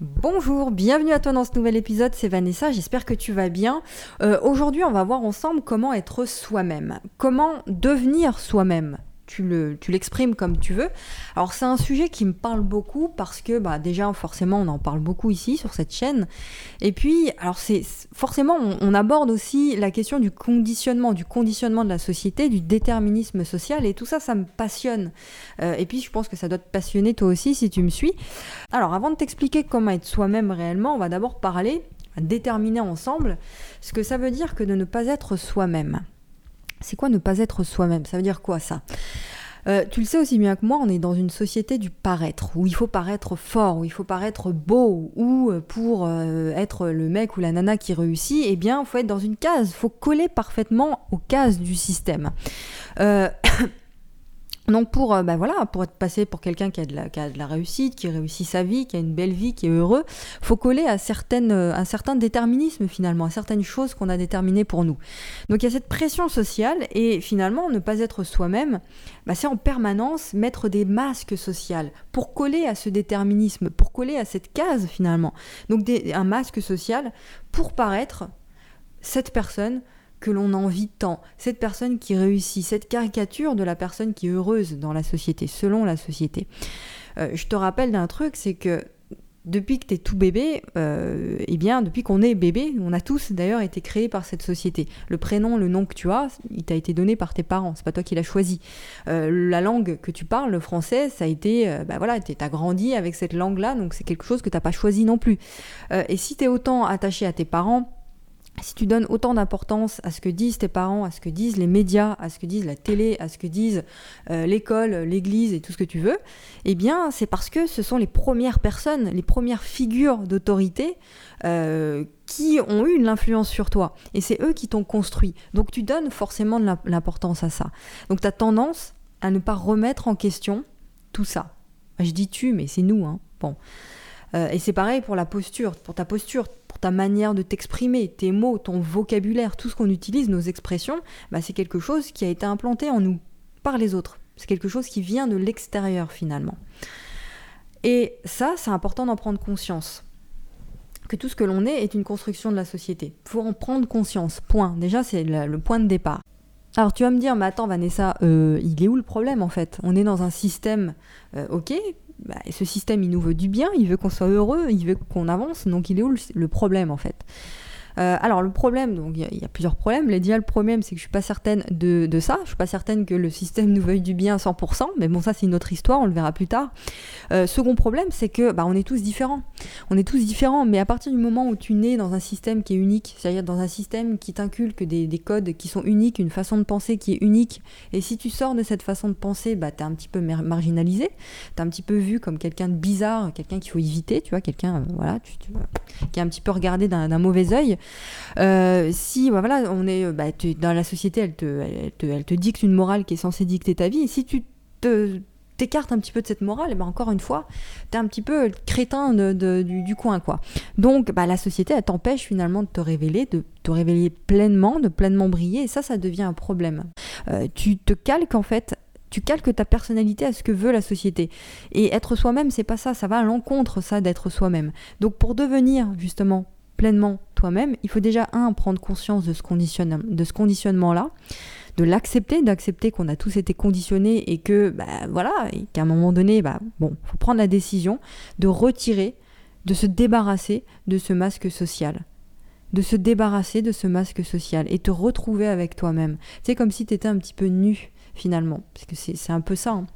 Bonjour, bienvenue à toi dans ce nouvel épisode, c'est Vanessa, j'espère que tu vas bien. Euh, aujourd'hui on va voir ensemble comment être soi-même, comment devenir soi-même tu l'exprimes comme tu veux. Alors c'est un sujet qui me parle beaucoup parce que bah, déjà forcément on en parle beaucoup ici sur cette chaîne. Et puis alors c'est forcément on, aborde aussi la question du conditionnement, du conditionnement de la société, du déterminisme social et tout ça ça me passionne. Euh, et puis je pense que ça doit te passionner toi aussi si tu me suis. Alors avant de t'expliquer comment être soi-même réellement, on va d'abord parler, déterminer ensemble ce que ça veut dire que de ne pas être soi-même. C'est quoi ne pas être soi-même? Ça veut dire quoi ça? Euh, tu le sais aussi bien que moi, on est dans une société du paraître, où il faut paraître fort, où il faut paraître beau, où euh, pour euh, être le mec ou la nana qui réussit, eh bien, il faut être dans une case, faut coller parfaitement aux cases du système. Donc pour, euh, bah voilà, pour être passé pour quelqu'un qui, a de la, réussite, qui réussit sa vie, qui a une belle vie, qui est heureux, faut coller à, certaines, euh, un certain déterminisme finalement, à certaines choses qu'on a déterminées pour nous. Donc il y a cette pression sociale et finalement ne pas être soi-même, bah c'est en permanence mettre des masques sociaux pour coller à ce déterminisme, pour coller à cette case finalement. Donc un masque social pour paraître cette personne que l'on envie tant, cette personne qui réussit, cette caricature de la personne qui est heureuse dans la société, selon la société. Euh, je te rappelle d'un truc, c'est que depuis que tu es tout bébé, euh, eh bien, depuis qu'on est bébé, on a tous d'ailleurs été créés par cette société. Le prénom, le nom que tu as, il t'a été donné par tes parents, c'est pas toi qui l'as choisi. Euh, la langue que tu parles, le français, ça a été, euh, bah voilà, tu as grandi avec cette langue-là, donc c'est quelque chose que t'as pas choisi non plus. et si tu es autant attaché à tes parents, si tu donnes autant d'importance à ce que disent tes parents, à ce que disent les médias, à ce que disent la télé, à ce que disent euh, l'école, l'église et tout ce que tu veux, eh bien c'est parce que ce sont les premières personnes, les premières figures d'autorité euh, qui ont eu l'influence sur toi. Et c'est eux qui t'ont construit. Donc tu donnes forcément de l'importance à ça. Donc tu as tendance à ne pas remettre en question tout ça. Je dis tu, mais c'est nous. Hein. Bon. Euh, et c'est pareil pour la posture, pour ta posture ta manière de t'exprimer, tes mots, ton vocabulaire, tout ce qu'on utilise, nos expressions, bah, c'est quelque chose qui a été implanté en nous par les autres. C'est quelque chose qui vient de l'extérieur finalement. Et ça, c'est important d'en prendre conscience. Que tout ce que l'on est est une construction de la société. Il faut en prendre conscience. Point. Déjà, c'est le, point de départ. Alors tu vas me dire, mais attends Vanessa, euh, il est où le problème en fait? On est dans un système, euh, ok, bah, ce système, il nous veut du bien, il veut qu'on soit heureux, il veut qu'on avance, donc il est où le problème en fait? Euh, alors le problème, donc il y, a plusieurs problèmes. L'idéal problème, c'est que je suis pas certaine de, ça. Je suis pas certaine que le système nous veuille du bien à 100%. Mais bon, ça c'est une autre histoire, on le verra plus tard. Euh, second problème, c'est que bah, on est tous différents. On est tous différents, mais à partir du moment où tu nais dans un système qui est unique, c'est-à-dire dans un système qui t'inculque des, codes qui sont uniques, une façon de penser qui est unique, et si tu sors de cette façon de penser, bah, tu es un petit peu marginalisé, tu es un petit peu vu comme quelqu'un de bizarre, quelqu'un qu'il faut éviter, tu vois, quelqu'un euh, voilà, qui est un petit peu regardé d'un mauvais œil. Euh, si bah, voilà, on est bah, dans la société, elle te, elle, te, elle te dicte une morale qui est censée dicter ta vie, et si tu te t'écartes un petit peu de cette morale, et ben encore une fois, t'es un petit peu le crétin de, du, coin, quoi. Donc, bah, la société, elle t'empêche finalement de te révéler, de te révéler pleinement, de pleinement briller, et ça, ça devient un problème. Euh, tu te calques en fait tu calques ta personnalité à ce que veut la société. Et être soi-même, c'est pas ça, ça va à l'encontre, ça, d'être soi-même. Donc pour devenir justement pleinement toi-même, il faut déjà, un, prendre conscience de ce, conditionnement-là, de l'accepter, d'accepter qu'on a tous été conditionnés et que, bah, voilà, qu'à un moment donné, bah, bon, faut prendre la décision de retirer, de se débarrasser de ce masque social de se débarrasser de ce masque social et te retrouver avec toi-même. C'est comme si tu étais un petit peu nu finalement, parce que c'est un peu ça. Hein.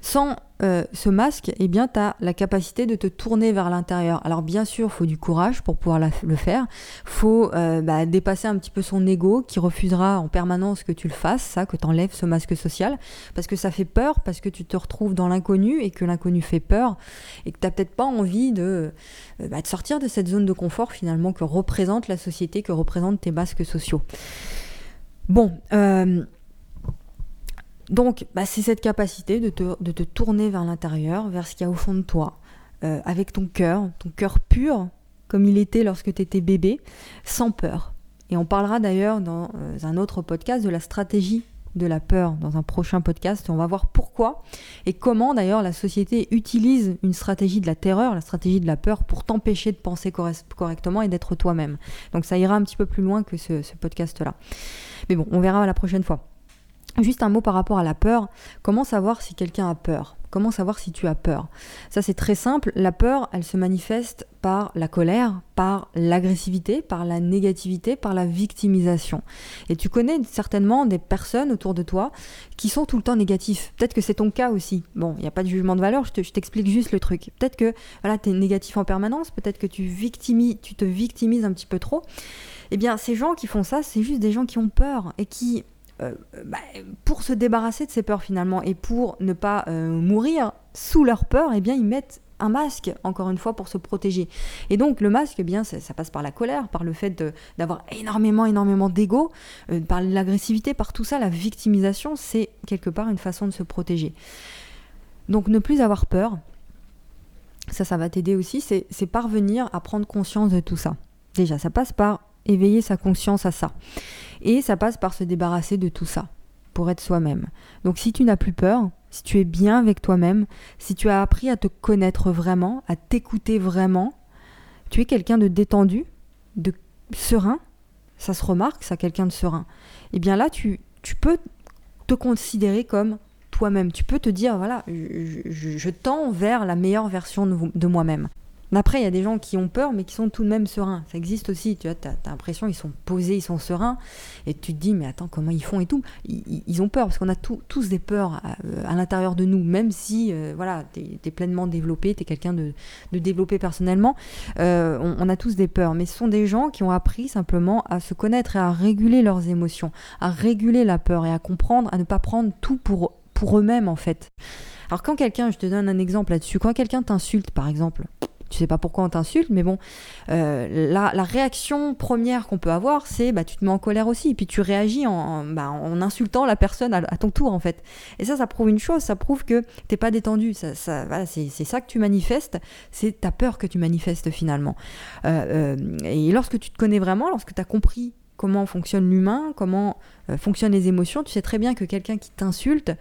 Sans euh, ce masque, eh bien, tu as la capacité de te tourner vers l'intérieur. Alors bien sûr, faut du courage pour pouvoir le faire. Faut euh, bah, dépasser un petit peu son ego qui refusera en permanence que tu le fasses, ça, que tu enlèves ce masque social, parce que ça fait peur, parce que tu te retrouves dans l'inconnu et que l'inconnu fait peur, et que tu n'as peut-être pas envie de, euh, bah, de sortir de cette zone de confort finalement que représente la société, que représentent tes masques sociaux. Bon, donc, bah, c'est cette capacité de te, tourner vers l'intérieur, vers ce qu'il y a au fond de toi, euh, avec ton cœur, ton cœur pur, comme il était lorsque tu étais bébé, sans peur. Et on parlera d'ailleurs dans euh, un autre podcast de la stratégie de la peur dans un prochain podcast. On va voir pourquoi et comment d'ailleurs la société utilise une stratégie de la terreur, la stratégie de la peur pour t'empêcher de penser correctement et d'être toi-même. Donc ça ira un petit peu plus loin que ce podcast-là. Mais bon, on verra la prochaine fois. Juste un mot par rapport à la peur. Comment savoir si quelqu'un a peur? Comment savoir si tu as peur? Ça c'est très simple. La peur, elle se manifeste par la colère, par l'agressivité, par la négativité, par la victimisation. Et tu connais certainement des personnes autour de toi qui sont tout le temps négatifs. Peut-être que c'est ton cas aussi. Bon, il n'y a pas de jugement de valeur, je t'explique juste le truc. Peut-être que voilà, tu es négatif en permanence, peut-être que tu, victimises, tu te victimises un petit peu trop. Eh bien, ces gens qui font ça, c'est juste des gens qui ont peur et qui euh, bah, pour se débarrasser de ces peurs finalement et pour ne pas euh, mourir sous leur peur, eh bien ils mettent un masque, encore une fois, pour se protéger. Et donc le masque, eh bien, ça, passe par la colère, par le fait d'avoir énormément, énormément d'ego, euh, par l'agressivité, par tout ça, la victimisation, c'est quelque part une façon de se protéger. Donc ne plus avoir peur, ça, ça va t'aider aussi, c'est parvenir à prendre conscience de tout ça. Déjà, ça passe par éveiller sa conscience à ça. Et ça passe par se débarrasser de tout ça pour être soi-même. Donc si tu n'as plus peur, si tu es bien avec toi-même, si tu as appris à te connaître vraiment, à t'écouter vraiment, tu es quelqu'un de détendu, de serein, ça se remarque, ça, quelqu'un de serein. Et eh bien là, tu, tu peux te considérer comme toi-même. Tu peux te dire, voilà, je, tends vers la meilleure version de moi-même. Après, il y a des gens qui ont peur, mais qui sont tout de même sereins. Ça existe aussi, tu vois, tu as, l'impression qu'ils sont posés, ils sont sereins, et tu te dis, mais attends, comment ils font et tout? Ils, ont peur, parce qu'on a tous des peurs à, l'intérieur de nous, même si, euh, voilà, tu es, pleinement développé, tu es quelqu'un de, développé personnellement, euh, on, on, a tous des peurs, mais ce sont des gens qui ont appris simplement à se connaître et à réguler leurs émotions, à réguler la peur et à comprendre, à ne pas prendre tout pour, pour eux-mêmes, en fait. Alors quand quelqu'un, je te donne un exemple là-dessus, quand quelqu'un t'insulte, par exemple, tu sais pas pourquoi on t'insulte, mais bon, euh, la, réaction première qu'on peut avoir, c'est bah, tu te mets en colère aussi, et puis tu réagis en, bah, en insultant la personne à, ton tour, en fait. Et ça, ça prouve une chose, ça prouve que t'es pas détendu. Ça, ça, voilà, c'est ça que tu manifestes, c'est ta peur que tu manifestes finalement. Euh, euh, et lorsque tu te connais vraiment, lorsque tu as compris comment fonctionne l'humain, comment fonctionnent les émotions, tu sais très bien que quelqu'un qui t'insulte,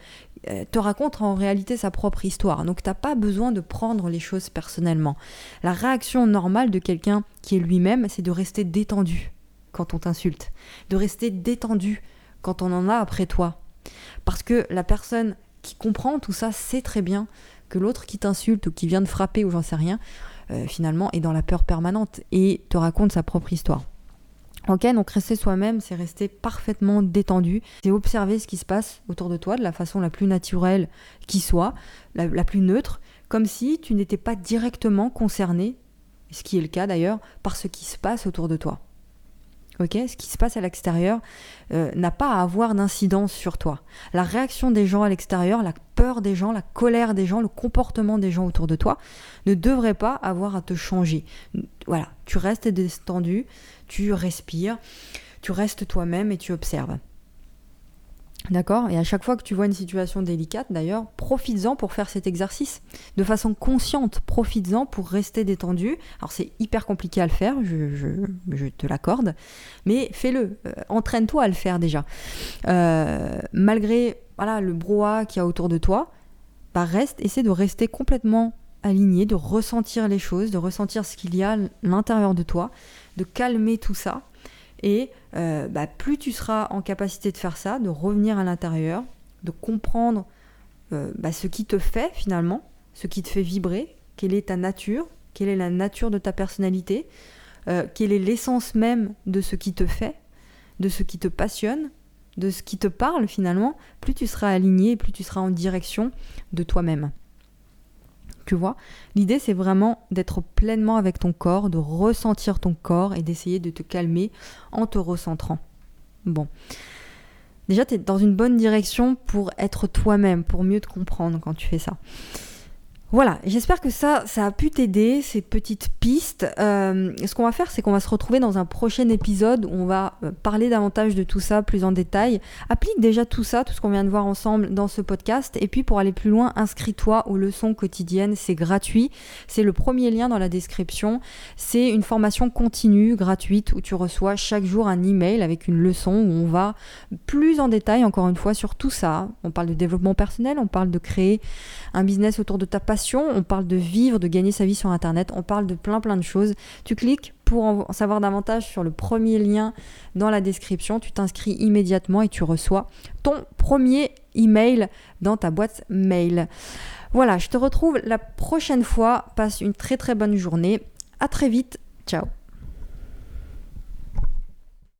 te raconte en réalité sa propre histoire. Donc t'as pas besoin de prendre les choses personnellement. La réaction normale de quelqu'un qui est lui-même, c'est de rester détendu quand on t'insulte, de rester détendu quand on en a après toi. Parce que la personne qui comprend tout ça sait très bien que l'autre qui t'insulte ou qui vient de frapper ou j'en sais rien, euh, finalement est dans la peur permanente et te raconte sa propre histoire. Ok, donc rester soi-même, c'est rester parfaitement détendu, c'est observer ce qui se passe autour de toi de la façon la plus naturelle qui soit, la, plus neutre, comme si tu n'étais pas directement concerné, ce qui est le cas d'ailleurs, par ce qui se passe autour de toi. Ce qui se passe à l'extérieur euh, n'a pas à avoir d'incidence sur toi. La réaction des gens à l'extérieur, la peur des gens, la colère des gens, le comportement des gens autour de toi ne devrait pas avoir à te changer. Voilà, tu restes détendu, tu respires, tu restes toi-même et tu observes. D'accord? Et à chaque fois que tu vois une situation délicate, d'ailleurs, profites-en pour faire cet exercice. De façon consciente, profites-en pour rester détendu. Alors c'est hyper compliqué à le faire, je, te l'accorde, mais fais-le. Euh, entraîne-toi à le faire déjà. Euh, malgré le brouhaha qu'il y a autour de toi, bah reste, essaie de rester complètement aligné, de ressentir les choses, de ressentir ce qu'il y a à l'intérieur de toi, de calmer tout ça. Et euh, bah, plus tu seras en capacité de faire ça, de revenir à l'intérieur, de comprendre euh, bah, ce qui te fait finalement, ce qui te fait vibrer, quelle est ta nature, quelle est la nature de ta personnalité, euh, quelle est l'essence même de ce qui te fait, de ce qui te passionne, de ce qui te parle finalement, plus tu seras aligné, plus tu seras en direction de toi-même. Tu vois L'idée, c'est vraiment d'être pleinement avec ton corps, de ressentir ton corps et d'essayer de te calmer en te recentrant. Bon. Déjà, tu es dans une bonne direction pour être toi-même, pour mieux te comprendre quand tu fais ça. Voilà, j'espère que ça, ça a pu t'aider, ces petites pistes. Euh, ce qu'on va faire, c'est qu'on va se retrouver dans un prochain épisode où on va euh, parler davantage de tout ça plus en détail. Applique déjà tout ça, tout ce qu'on vient de voir ensemble dans ce podcast. Et puis pour aller plus loin, inscris-toi aux leçons quotidiennes, c'est gratuit. C'est le premier lien dans la description. C'est une formation continue, gratuite, où tu reçois chaque jour un email avec une leçon où on va plus en détail, encore une fois, sur tout ça. On parle de développement personnel, on parle de créer un business autour de ta on parle de vivre, de gagner sa vie sur Internet, on parle de plein plein de choses. Tu cliques pour en savoir davantage sur le premier lien dans la description, tu t'inscris immédiatement et tu reçois ton premier email dans ta boîte mail. Voilà, je te retrouve la prochaine fois. Passe une très très bonne journée. À très vite. Ciao.